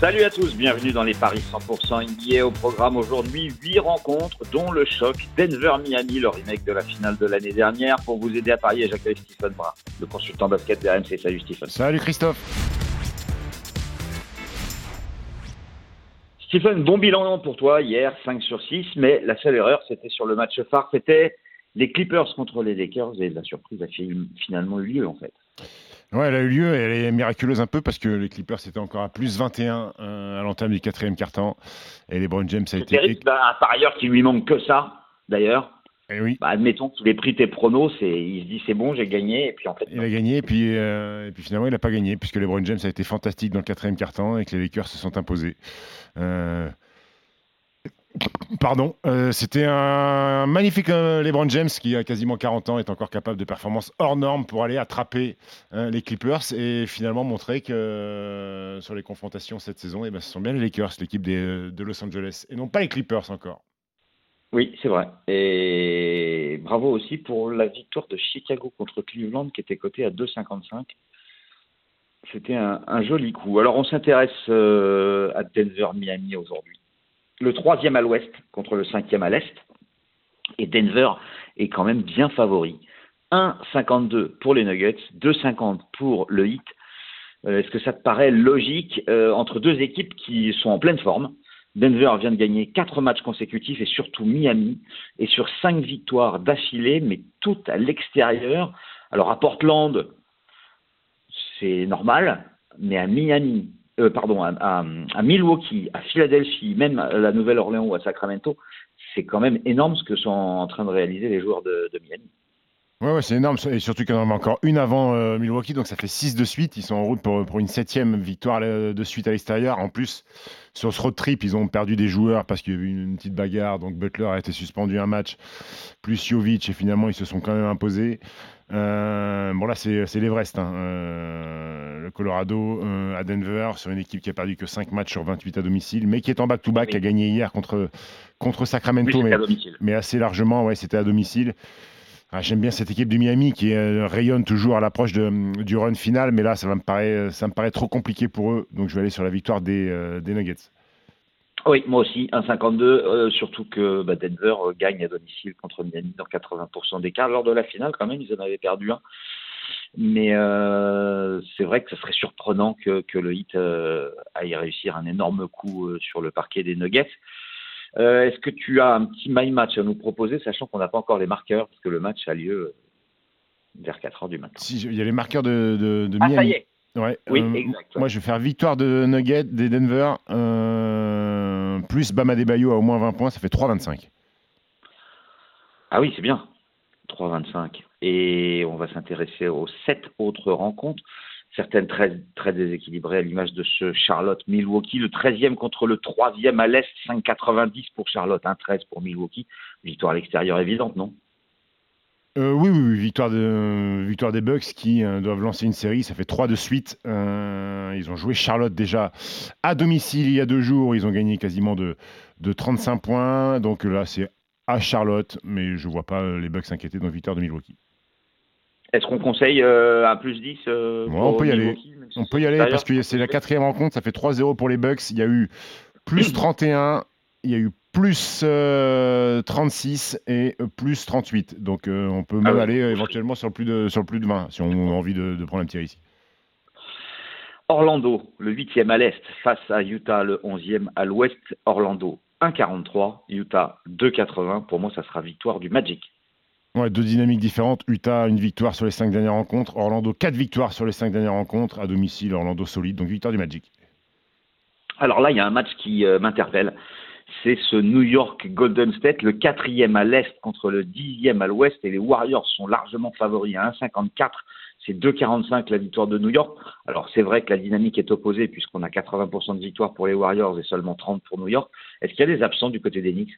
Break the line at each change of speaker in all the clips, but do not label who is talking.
Salut à tous, bienvenue dans les Paris 100% NBA. Au programme aujourd'hui, 8 rencontres, dont le choc Denver-Miami, le remake de la finale de l'année dernière. Pour vous aider à parier, j'accueille Stephen Brun, le consultant basket de RMC. Salut Stephen.
Salut Christophe.
Stephen, bon bilan pour toi hier, 5 sur 6, mais la seule erreur, c'était sur le match phare, c'était les Clippers contre les Lakers, et la surprise a finalement eu lieu en fait.
Ouais, elle a eu lieu et elle est miraculeuse un peu parce que les Clippers étaient encore à plus 21 euh, à l'entame du quatrième quart-temps et les Brown James a été.
Terrible, bah, par ailleurs, qu'il lui manque que ça, d'ailleurs.
Et eh oui.
Bah, admettons que tu les pris tes pronos, c'est, il se dit c'est bon, j'ai gagné, et puis en fait.
Il a gagné, et puis, euh, et puis finalement il n'a pas gagné, puisque les Brown James a été fantastique dans le quatrième quart-temps et que les Lakers se sont imposés. Euh, Pardon, euh, c'était un magnifique euh, LeBron James qui a quasiment 40 ans est encore capable de performances hors normes pour aller attraper hein, les Clippers et finalement montrer que euh, sur les confrontations cette saison, eh ben, ce sont bien les Lakers, l'équipe de Los Angeles et non pas les Clippers encore.
Oui, c'est vrai. Et bravo aussi pour la victoire de Chicago contre Cleveland qui était cotée à 2,55. C'était un, un, joli coup. Alors on s'intéresse à Denver-Miami aujourd'hui le troisième à l'ouest contre le cinquième à l'est. Et Denver est quand même bien favori. 1,52 pour les Nuggets, 2,50 pour le Heat. Euh, est-ce que ça te paraît logique euh, entre deux équipes qui sont en pleine forme? Denver vient de gagner quatre matchs consécutifs et surtout Miami et sur cinq victoires d'affilée, mais toutes à l'extérieur. Alors à Portland, c'est normal, mais à Miami, euh, pardon, à, Milwaukee, à Philadelphie, même à la Nouvelle-Orléans ou à Sacramento, c'est quand même énorme ce que sont en train de réaliser les joueurs de, Miami.
Ouais, ouais c'est énorme. Et surtout qu'il y en a encore une avant euh, Milwaukee, donc ça fait 6 de suite. Ils sont en route pour, pour une septième victoire euh, de suite à l'extérieur. En plus, sur ce road trip, ils ont perdu des joueurs parce qu'il y a eu une, petite bagarre. Donc Butler a été suspendu un match, plus Jovic, et finalement ils se sont quand même imposés. bon là, c'est l'Everest. Hein le Colorado euh, à Denver, sur une équipe qui a perdu que 5 matchs sur 28 à domicile, mais qui est en back-to-back, qui a gagné hier contre, contre Sacramento, mais, assez largement, ouais, c'était à domicile. Ah, j'aime bien cette équipe du Miami qui euh, rayonne toujours à l'approche du run final, mais là, ça, va me paraît, ça me paraît trop compliqué pour eux, donc je vais aller sur la victoire des, euh, Nuggets.
Oui, moi aussi, 1,52, surtout que bah, Denver gagne à domicile contre Miami dans 80% des cas. Lors de la finale, quand même, ils en avaient perdu un. Mais euh, c'est vrai que ce serait surprenant que, que le hit euh, aille réussir un énorme coup euh, sur le parquet des Nuggets. Est-ce que tu as un petit my match à nous proposer, sachant qu'on n'a pas encore les marqueurs, parce que le match a lieu vers 4 heures du matin
Si, il y a les marqueurs de, de, de
ah, ça y est
Ouais,
oui, exact.
Moi, je vais faire victoire de Nuggets, des Denver, plus Bama Bayo à au moins 20 points, ça fait 3-25.
Ah oui, c'est bien. 3-25. Et on va s'intéresser aux sept autres rencontres, certaines très, très déséquilibrées à l'image de ce Charlotte-Milwaukee, le 13e contre le 3e à l'Est, 5,90 pour Charlotte, 1,13 pour Milwaukee. Victoire à l'extérieur évidente, non?
Euh, oui, oui, victoire, de, victoire des Bucks qui euh, doivent lancer une série. Ça fait 3 de suite. Euh, ils ont joué Charlotte déjà à domicile il y a deux jours. Ils ont gagné quasiment de, de 35 points. Donc là, c'est à Charlotte, mais je ne vois pas les Bucks s'inquiéter dans victoire de Milwaukee.
Est-ce qu'on conseille euh, un plus 10 euh,
On peut y aller. On peut y aller parce que c'est la quatrième rencontre, ça fait 3-0 pour les Bucks. Il y a eu plus 31, il y a eu plus 36 euh, et plus 38. Donc on peut même ah aller éventuellement sur le, plus de, sur le plus de 20 si on a envie de, de prendre un petit ici.
Orlando, le 8e à l'est, face à Utah, le 11e à l'ouest. Orlando, 1,43. Utah 2,80. Pour moi, ça sera victoire du Magic.
Ouais, deux dynamiques différentes. Utah, une victoire sur les cinq dernières rencontres. Orlando, quatre victoires sur les cinq dernières rencontres. À domicile, Orlando solide. Donc victoire du Magic.
Alors là, il y a un match qui euh, m'interpelle. C'est ce New York Golden State, le quatrième à l'est contre le dixième à l'ouest. Et les Warriors sont largement favoris à 1,54 c'est 2,45 la victoire de New York. Alors c'est vrai que la dynamique est opposée puisqu'on a 80% de victoire pour les Warriors et seulement 30 pour New York. Est-ce qu'il y a des absents du côté des Knicks?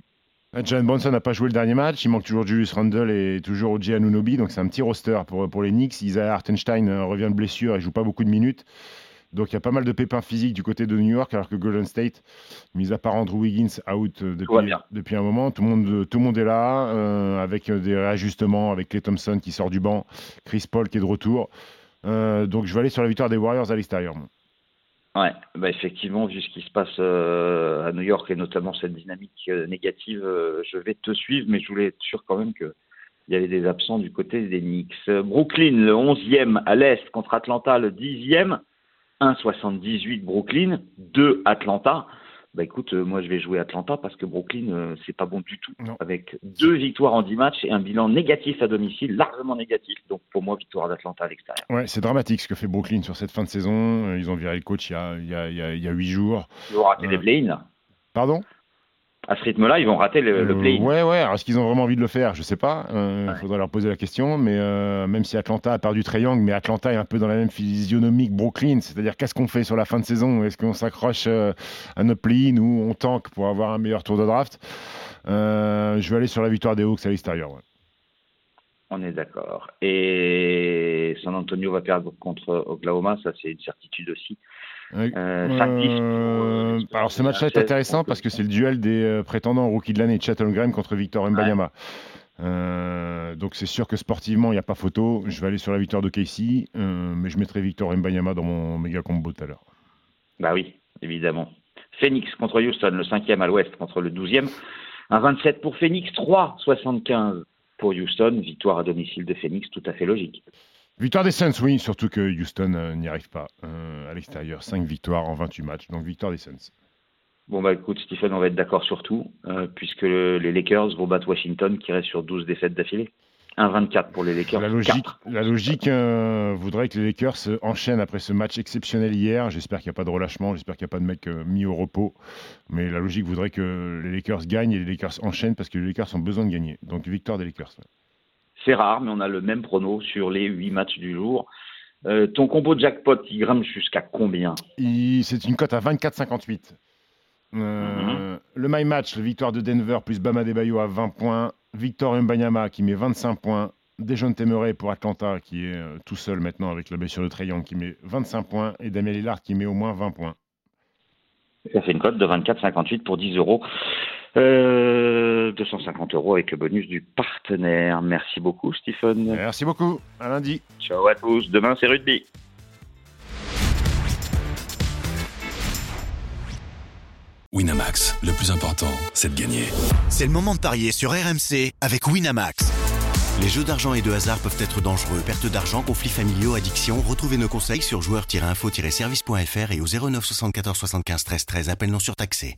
John Bronson n'a pas joué le dernier match, il manque toujours Julius Randle et toujours Oji Anunobi, donc c'est un petit roster pour, pour les Knicks. Isaiah Hartenstein euh, revient de blessure et joue pas beaucoup de minutes. Donc il y a pas mal de pépins physiques du côté de New York, alors que Golden State, mis à part Andrew Wiggins out euh, depuis, depuis un moment, tout le monde, tout le monde est là, euh, avec des réajustements, avec Clay Thompson qui sort du banc, Chris Paul qui est de retour. donc je vais aller sur la victoire des Warriors à l'extérieur.
Ouais, bah effectivement, vu ce qui se passe à New York et notamment cette dynamique négative, je vais te suivre, mais je voulais être sûr quand même que il y avait des absents du côté des Knicks. Brooklyn, le 11e à l'Est contre Atlanta, le 10e. 1,78 Brooklyn, 2 Atlanta. Bah écoute, euh, moi je vais jouer Atlanta parce que Brooklyn, euh, c'est pas bon du tout. Avec deux victoires en 10 matchs et un bilan négatif à domicile, largement négatif. Donc pour moi, victoire d'Atlanta à l'extérieur.
Ouais, c'est dramatique ce que fait Brooklyn sur cette fin de saison. Euh, ils ont viré le coach il y a, il y a, il y a, 8 jours.
Ils ont raté les play
Pardon?
À ce rythme-là, ils vont rater le, le euh, play.
ouais, ouais. Alors, est-ce qu'ils ont vraiment envie de le faire? Je sais pas. Il euh, faudrait leur poser la question. Mais euh, même si Atlanta a perdu Triangle, mais Atlanta est un peu dans la même physionomie que Brooklyn. C'est-à-dire, qu'est-ce qu'on fait sur la fin de saison? Est-ce qu'on s'accroche à notre play ou on tank pour avoir un meilleur tour de draft? Je vais aller sur la victoire des Hawks à l'extérieur.
On est d'accord. Et San Antonio va perdre contre Oklahoma, ça c'est une certitude aussi.
Euh, euh, alors ce match-là est intéressant parce que c'est le duel des euh, prétendants rookie de l'année, Chet Graham contre Victor Mbanyama. donc c'est sûr que sportivement, il n'y a pas photo. Je vais aller sur la victoire de Casey, mais je mettrai Victor Mbanyama dans mon méga combo tout à l'heure.
Bah oui, évidemment. Phoenix contre Houston, le cinquième à l'ouest contre le 12e. Un 27 pour Phoenix, 3,75 pour Houston. Victoire à domicile de Phoenix, tout à fait logique.
Victoire des Suns, oui, surtout que Houston euh, n'y arrive pas euh, à l'extérieur. 5 victoires en 28 matchs, donc victoire des Suns.
Bon, bah écoute, Stephen, on va être d'accord sur tout, euh, puisque les Lakers vont battre Washington qui reste sur 12 défaites d'affilée. 1-24 pour les Lakers.
La logique, la logique voudrait que les Lakers enchaînent après ce match exceptionnel hier. J'espère qu'il n'y a pas de relâchement, j'espère qu'il n'y a pas de mec mis au repos. Mais la logique voudrait que les Lakers gagnent et les Lakers enchaînent parce que les Lakers ont besoin de gagner. Donc victoire des Lakers.
C'est rare, mais on a le même prono sur les 8 matchs du jour. Euh, ton combo jackpot, il grimpe jusqu'à combien?
C'est une cote à 24,58. Euh, mhm. Le my match, victoire de Denver plus Bama Bayo à 20 points. Victor Mbanyama qui met 25 points. Dejon Temeray pour Atlanta qui est euh, tout seul maintenant avec la blessure de Trayon qui met 25 points. Et Damien Lillard qui met au moins 20 points.
Ça fait une cote de 24,58 pour 10 euros. 250 euros avec le bonus du partenaire. Merci beaucoup, Stephen.
Merci beaucoup. À lundi.
Ciao à tous. Demain, c'est rugby.
Winamax, le plus important, c'est de gagner.
C'est le moment de parier sur RMC avec Winamax. Les jeux d'argent et de hasard peuvent être dangereux. Perte d'argent, conflits familiaux, addiction. Retrouvez nos conseils sur joueurs-info-service.fr et au 09 74 75 13 13. Appel non surtaxé.